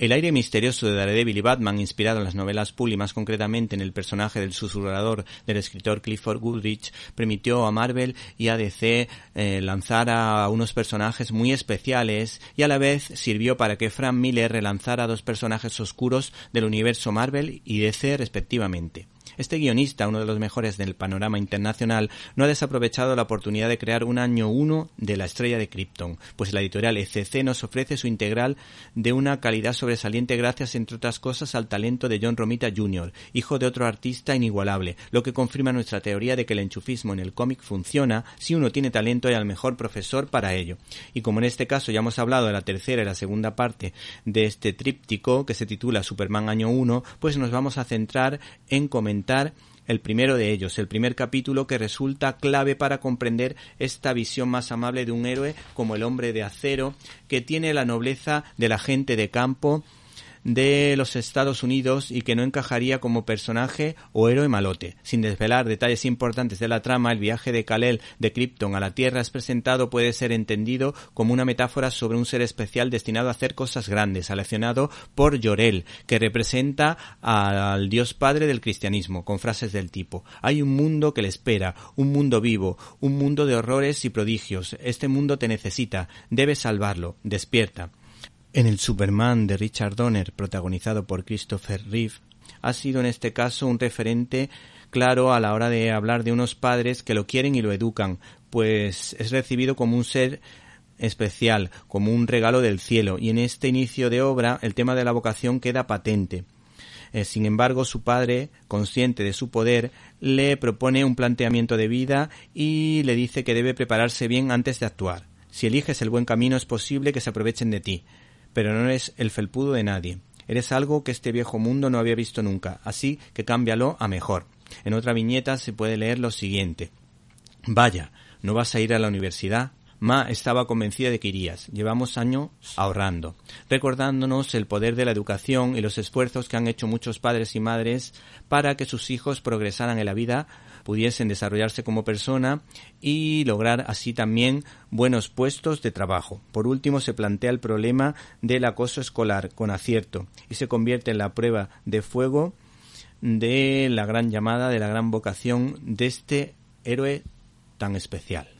El aire misterioso de Daredevil y Batman, inspirado en las novelas y más concretamente en el personaje del susurrador del escritor Clifford Goodrich, permitió a Marvel y a DC eh, lanzar a unos personajes muy especiales y a la vez sirvió para que Frank Miller relanzara dos personajes oscuros del universo Marvel y DC respectivamente. Este guionista, uno de los mejores del panorama internacional, no ha desaprovechado la oportunidad de crear un año uno de la estrella de Krypton, pues la editorial ECC nos ofrece su integral de una calidad sobresaliente gracias, entre otras cosas, al talento de John Romita Jr., hijo de otro artista inigualable, lo que confirma nuestra teoría de que el enchufismo en el cómic funciona si uno tiene talento y al mejor profesor para ello. Y como en este caso ya hemos hablado de la tercera y la segunda parte de este tríptico que se titula Superman Año 1, pues nos vamos a centrar en el primero de ellos, el primer capítulo que resulta clave para comprender esta visión más amable de un héroe como el hombre de acero, que tiene la nobleza de la gente de campo, de los Estados Unidos y que no encajaría como personaje o héroe malote. Sin desvelar detalles importantes de la trama, el viaje de Kal-El de Krypton a la Tierra es presentado puede ser entendido como una metáfora sobre un ser especial destinado a hacer cosas grandes, seleccionado por Llorel, que representa al Dios Padre del cristianismo, con frases del tipo Hay un mundo que le espera, un mundo vivo, un mundo de horrores y prodigios. Este mundo te necesita, debes salvarlo, despierta. En el Superman de Richard Donner, protagonizado por Christopher Reeve, ha sido en este caso un referente claro a la hora de hablar de unos padres que lo quieren y lo educan, pues es recibido como un ser especial, como un regalo del cielo, y en este inicio de obra el tema de la vocación queda patente. Eh, sin embargo, su padre, consciente de su poder, le propone un planteamiento de vida y le dice que debe prepararse bien antes de actuar. Si eliges el buen camino es posible que se aprovechen de ti pero no eres el felpudo de nadie. Eres algo que este viejo mundo no había visto nunca, así que cámbialo a mejor. En otra viñeta se puede leer lo siguiente. Vaya, ¿no vas a ir a la universidad? Ma estaba convencida de que irías. Llevamos años ahorrando, recordándonos el poder de la educación y los esfuerzos que han hecho muchos padres y madres para que sus hijos progresaran en la vida pudiesen desarrollarse como persona y lograr así también buenos puestos de trabajo. Por último, se plantea el problema del acoso escolar con acierto y se convierte en la prueba de fuego de la gran llamada, de la gran vocación de este héroe tan especial.